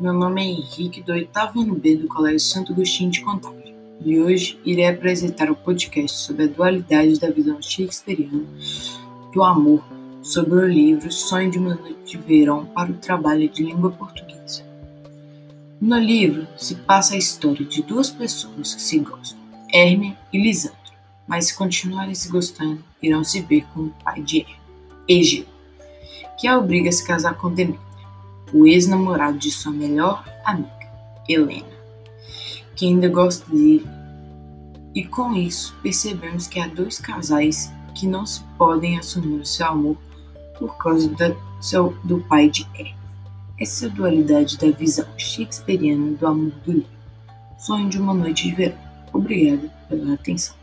meu nome é Henrique, do oitavo ano B do Colégio Santo Agostinho de Contagem, e hoje irei apresentar o podcast sobre a dualidade da visão shakespeariana do amor sobre o livro Sonho de uma Noite de Verão para o Trabalho de Língua Portuguesa. No livro se passa a história de duas pessoas que se gostam, Hermia e Lisandro, mas se continuarem se gostando, irão se ver com o pai de Hermia, Egeu, que a obriga a se casar com Demétria, o ex-namorado de sua melhor amiga, Helena, que ainda gosta dele. E com isso percebemos que há dois casais que não se podem assumir o seu amor por causa do, seu, do pai de Hermia. Essa dualidade da visão shakespeariana do amor do livro. Sonho de uma noite de verão. Obrigada pela atenção.